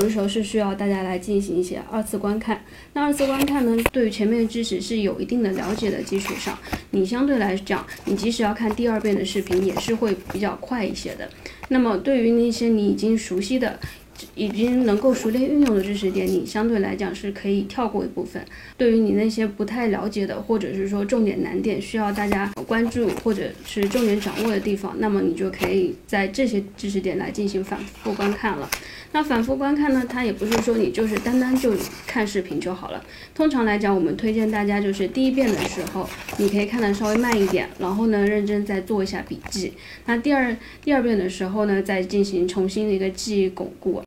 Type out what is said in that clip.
有的时候是需要大家来进行一些二次观看。那二次观看呢，对于前面的知识是有一定的了解的基础上，你相对来讲，你即使要看第二遍的视频，也是会比较快一些的。那么对于那些你已经熟悉的，已经能够熟练运用的知识点，你相对来讲是可以跳过一部分。对于你那些不太了解的，或者是说重点难点需要大家关注或者是重点掌握的地方，那么你就可以在这些知识点来进行反复观看了。那反复观看呢，它也不是说你就是单单就看视频就好了。通常来讲，我们推荐大家就是第一遍的时候，你可以看的稍微慢一点，然后呢认真再做一下笔记。那第二第二遍的时候呢，再进行重新的一个记忆巩固。